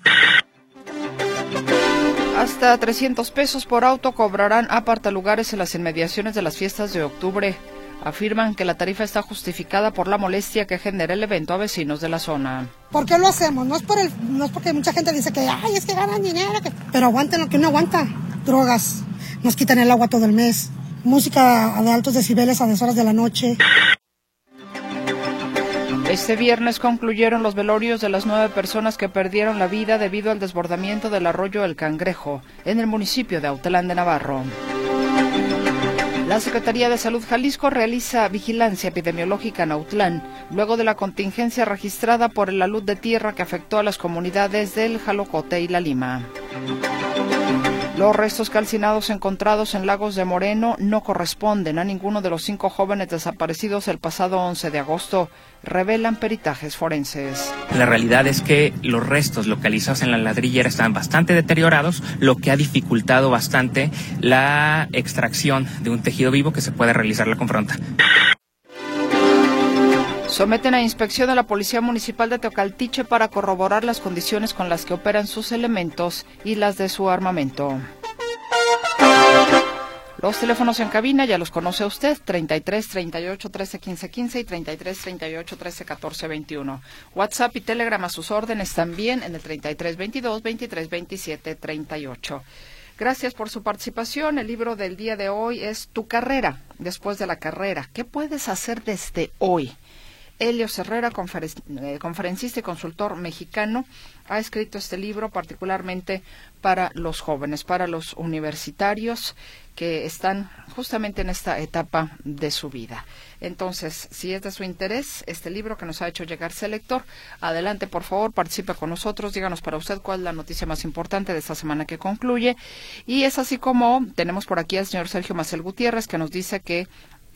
Hasta 300 pesos por auto cobrarán apartalugares en las inmediaciones de las fiestas de octubre afirman que la tarifa está justificada por la molestia que genera el evento a vecinos de la zona. ¿Por qué lo hacemos? No es, por el, no es porque mucha gente dice que, ay, es que ganan dinero, pero aguanten lo que uno aguanta. Drogas, nos quitan el agua todo el mes, música de altos decibeles a deshoras de la noche. Este viernes concluyeron los velorios de las nueve personas que perdieron la vida debido al desbordamiento del arroyo El Cangrejo en el municipio de Autelán de Navarro. La Secretaría de Salud Jalisco realiza vigilancia epidemiológica en Autlán, luego de la contingencia registrada por la luz de tierra que afectó a las comunidades del Jalocote y La Lima. Los restos calcinados encontrados en Lagos de Moreno no corresponden a ninguno de los cinco jóvenes desaparecidos el pasado 11 de agosto, revelan peritajes forenses. La realidad es que los restos localizados en la ladrillera están bastante deteriorados, lo que ha dificultado bastante la extracción de un tejido vivo que se puede realizar la confronta. Someten a inspección a la Policía Municipal de Teocaltiche para corroborar las condiciones con las que operan sus elementos y las de su armamento. Los teléfonos en cabina ya los conoce usted, 33 38 13 15 15 y 33 38 13 14 21. WhatsApp y Telegram a sus órdenes también en el 33 22 23 27 38. Gracias por su participación. El libro del día de hoy es Tu carrera, después de la carrera. ¿Qué puedes hacer desde hoy? Helio Herrera, eh, conferencista y consultor mexicano, ha escrito este libro particularmente para los jóvenes, para los universitarios que están justamente en esta etapa de su vida. Entonces, si es de su interés este libro que nos ha hecho llegar lector, adelante por favor, participe con nosotros, díganos para usted cuál es la noticia más importante de esta semana que concluye. Y es así como tenemos por aquí al señor Sergio Macel Gutiérrez que nos dice que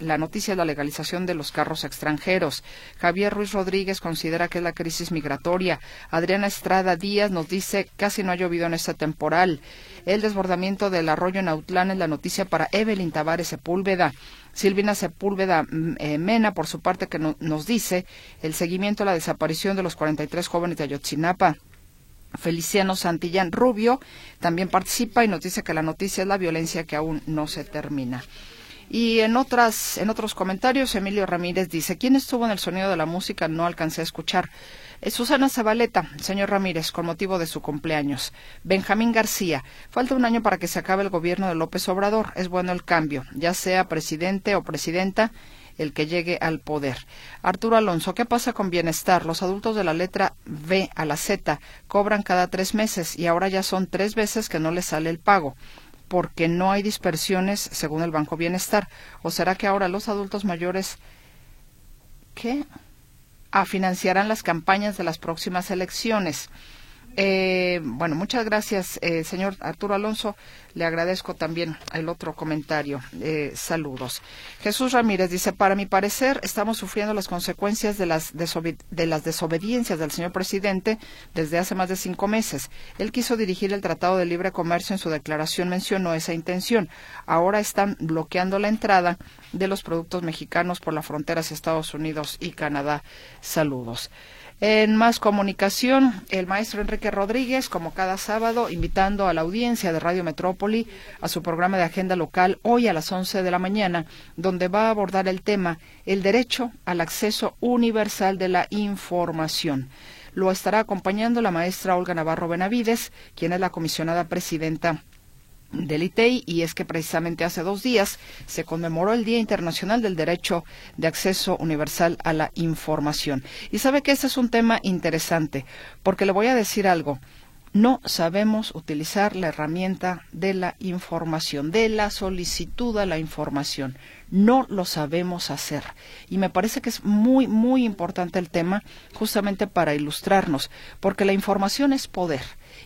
la noticia es la legalización de los carros extranjeros. Javier Ruiz Rodríguez considera que es la crisis migratoria. Adriana Estrada Díaz nos dice casi no ha llovido en esta temporal. El desbordamiento del arroyo en Autlán es la noticia para Evelyn Tavares Sepúlveda. Silvina Sepúlveda mm, eh, Mena, por su parte, que nos dice el seguimiento a la desaparición de los 43 jóvenes de Ayotzinapa. Feliciano Santillán Rubio también participa y nos dice que la noticia es la violencia que aún no se termina. Y en otras, en otros comentarios, Emilio Ramírez dice, ¿quién estuvo en el sonido de la música? No alcancé a escuchar. Es Susana Zabaleta, señor Ramírez, con motivo de su cumpleaños. Benjamín García, falta un año para que se acabe el gobierno de López Obrador. Es bueno el cambio, ya sea presidente o presidenta el que llegue al poder. Arturo Alonso, ¿qué pasa con bienestar? Los adultos de la letra B a la Z cobran cada tres meses y ahora ya son tres veces que no les sale el pago porque no hay dispersiones según el Banco Bienestar? ¿O será que ahora los adultos mayores qué? Ah, financiarán las campañas de las próximas elecciones? Eh, bueno, muchas gracias, eh, señor Arturo Alonso. Le agradezco también el otro comentario. Eh, saludos. Jesús Ramírez dice, para mi parecer, estamos sufriendo las consecuencias de las, de las desobediencias del señor presidente desde hace más de cinco meses. Él quiso dirigir el Tratado de Libre Comercio. En su declaración mencionó esa intención. Ahora están bloqueando la entrada de los productos mexicanos por la frontera hacia Estados Unidos y Canadá. Saludos. En más comunicación, el maestro Enrique Rodríguez, como cada sábado, invitando a la audiencia de Radio Metrópoli a su programa de agenda local hoy a las 11 de la mañana, donde va a abordar el tema el derecho al acceso universal de la información. Lo estará acompañando la maestra Olga Navarro Benavides, quien es la comisionada presidenta del ITEI y es que precisamente hace dos días se conmemoró el Día Internacional del Derecho de Acceso Universal a la Información. Y sabe que este es un tema interesante, porque le voy a decir algo. No sabemos utilizar la herramienta de la información, de la solicitud a la información. No lo sabemos hacer. Y me parece que es muy, muy importante el tema justamente para ilustrarnos, porque la información es poder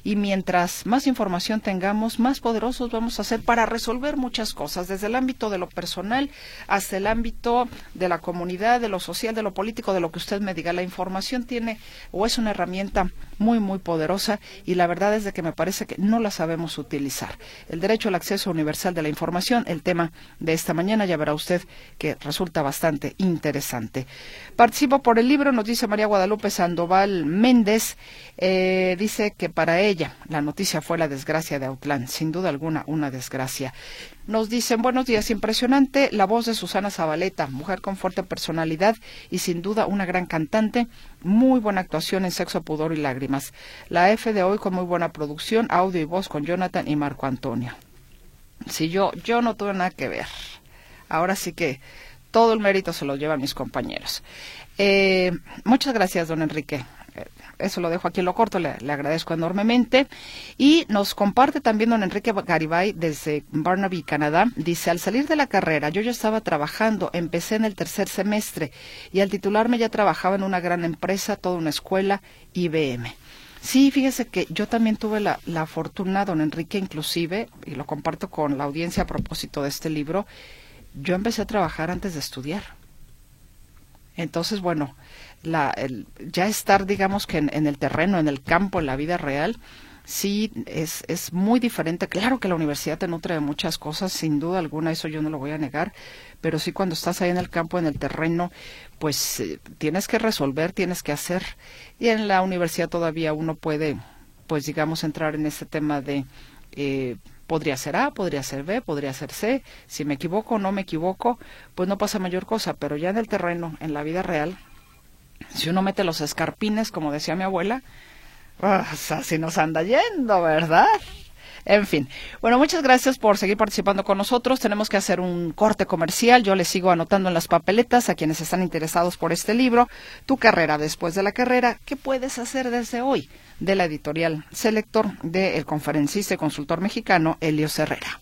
y mientras más información tengamos, más poderosos vamos a ser para resolver muchas cosas, desde el ámbito de lo personal hasta el ámbito de la comunidad, de lo social, de lo político, de lo que usted me diga. La información tiene o es una herramienta muy, muy poderosa y la verdad es de que me parece que no la sabemos utilizar. El derecho al acceso universal de la información, el tema de esta mañana, ya verá usted que resulta bastante interesante. Participo por el libro, nos dice María Guadalupe Sandoval Méndez, eh, dice que para ella la noticia fue la desgracia de Autlán, sin duda alguna una desgracia. Nos dicen, buenos días, impresionante la voz de Susana Zabaleta, mujer con fuerte personalidad y sin duda una gran cantante, muy buena actuación en Sexo, Pudor y Lágrimas. La F de hoy con muy buena producción, audio y voz con Jonathan y Marco Antonio. Si yo, yo no tuve nada que ver. Ahora sí que todo el mérito se lo llevan mis compañeros. Eh, muchas gracias, don Enrique eso lo dejo aquí en lo corto, le, agradezco enormemente. Y nos comparte también don Enrique Garibay desde Barnaby, Canadá. Dice, al salir de la carrera yo ya estaba trabajando, empecé en el tercer semestre y al titularme ya trabajaba en una gran empresa, toda una escuela, IBM. Sí, fíjese que yo también tuve la, la fortuna, don Enrique, inclusive, y lo comparto con la audiencia a propósito de este libro, yo empecé a trabajar antes de estudiar. Entonces, bueno, la, el, ya estar, digamos que en, el terreno, en el campo, en la vida real, sí es, es muy diferente. Claro que la universidad te nutre de muchas cosas, sin duda alguna, eso yo no lo voy a negar, pero sí cuando estás ahí en el campo, en el terreno, pues eh, tienes que resolver, tienes que hacer. Y en la universidad todavía uno puede, pues digamos, entrar en ese tema de... Eh, podría ser A, podría ser B, podría ser C. Si me equivoco o no me equivoco, pues no pasa mayor cosa, pero ya en el terreno, en la vida real, si uno mete los escarpines, como decía mi abuela, pues así nos anda yendo, ¿verdad? En fin. Bueno, muchas gracias por seguir participando con nosotros. Tenemos que hacer un corte comercial. Yo les sigo anotando en las papeletas a quienes están interesados por este libro. Tu carrera después de la carrera. ¿Qué puedes hacer desde hoy? De la editorial Selector del conferencista y consultor mexicano Elio Herrera.